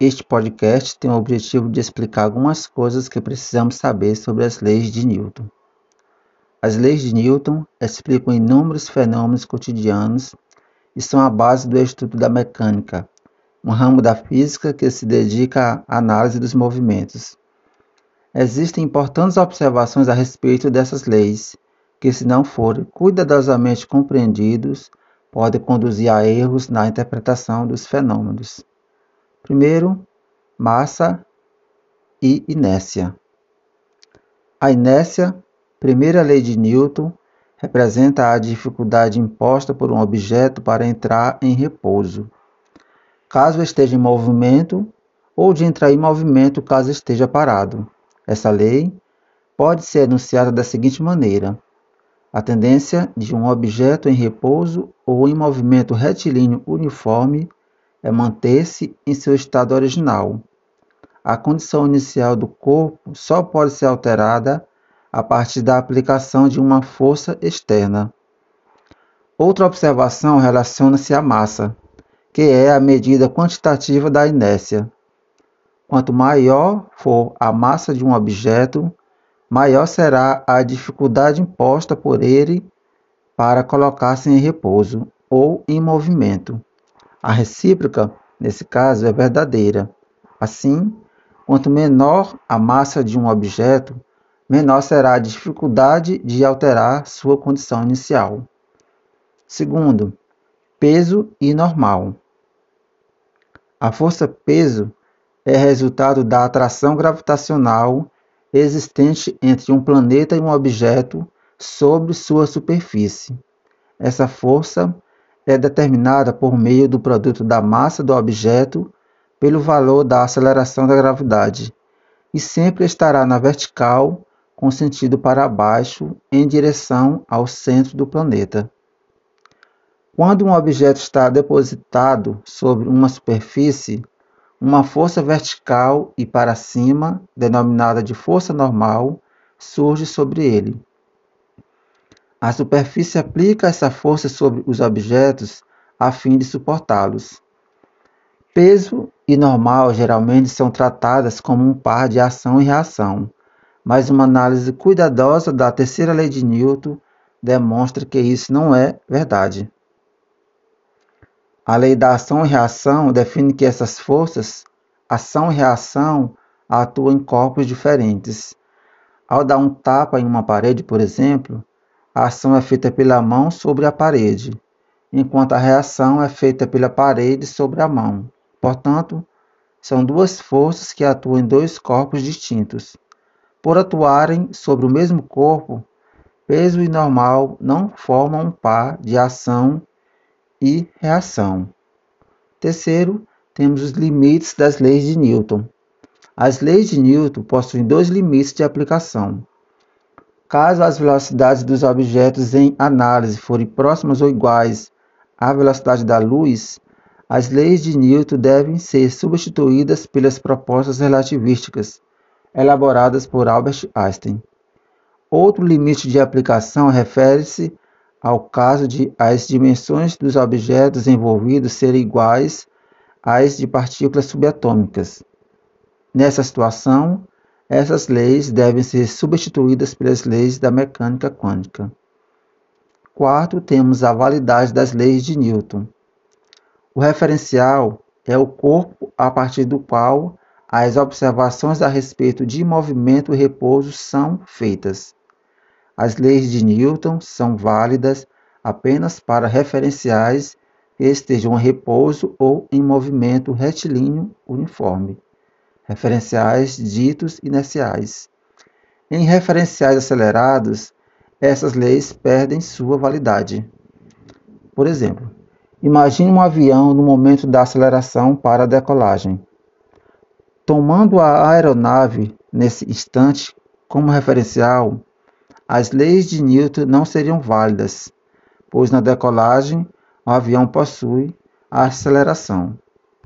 Este podcast tem o objetivo de explicar algumas coisas que precisamos saber sobre as leis de Newton. As leis de Newton explicam inúmeros fenômenos cotidianos e são a base do estudo da mecânica, um ramo da física que se dedica à análise dos movimentos. Existem importantes observações a respeito dessas leis, que, se não forem cuidadosamente compreendidos, podem conduzir a erros na interpretação dos fenômenos. Primeiro, massa e inércia. A inércia, primeira lei de Newton, representa a dificuldade imposta por um objeto para entrar em repouso, caso esteja em movimento, ou de entrar em movimento caso esteja parado. Essa lei pode ser enunciada da seguinte maneira: a tendência de um objeto em repouso ou em movimento retilíneo uniforme é manter-se em seu estado original. A condição inicial do corpo só pode ser alterada a partir da aplicação de uma força externa. Outra observação relaciona-se à massa, que é a medida quantitativa da inércia. Quanto maior for a massa de um objeto, maior será a dificuldade imposta por ele para colocar-se em repouso ou em movimento. A recíproca, nesse caso, é verdadeira. Assim, quanto menor a massa de um objeto, menor será a dificuldade de alterar sua condição inicial. Segundo, peso e normal. A força peso é resultado da atração gravitacional existente entre um planeta e um objeto sobre sua superfície. Essa força é determinada por meio do produto da massa do objeto pelo valor da aceleração da gravidade e sempre estará na vertical com sentido para baixo em direção ao centro do planeta. Quando um objeto está depositado sobre uma superfície, uma força vertical e para cima, denominada de força normal, surge sobre ele. A superfície aplica essa força sobre os objetos a fim de suportá-los. Peso e normal geralmente são tratadas como um par de ação e reação, mas uma análise cuidadosa da terceira lei de Newton demonstra que isso não é verdade. A lei da ação e reação define que essas forças, ação e reação, atuam em corpos diferentes. Ao dar um tapa em uma parede, por exemplo, a ação é feita pela mão sobre a parede, enquanto a reação é feita pela parede sobre a mão. Portanto, são duas forças que atuam em dois corpos distintos. Por atuarem sobre o mesmo corpo, peso e normal não formam um par de ação e reação. Terceiro, temos os limites das leis de Newton. As leis de Newton possuem dois limites de aplicação. Caso as velocidades dos objetos em análise forem próximas ou iguais à velocidade da luz, as leis de Newton devem ser substituídas pelas propostas relativísticas elaboradas por Albert Einstein. Outro limite de aplicação refere-se ao caso de as dimensões dos objetos envolvidos serem iguais às de partículas subatômicas. Nessa situação, essas leis devem ser substituídas pelas leis da mecânica quântica. Quarto, temos a validade das leis de Newton. O referencial é o corpo a partir do qual as observações a respeito de movimento e repouso são feitas. As leis de Newton são válidas apenas para referenciais que estejam em repouso ou em movimento retilíneo uniforme. Referenciais ditos inerciais. Em referenciais acelerados, essas leis perdem sua validade. Por exemplo, imagine um avião no momento da aceleração para a decolagem. Tomando a aeronave nesse instante como referencial, as leis de Newton não seriam válidas, pois na decolagem o avião possui a aceleração.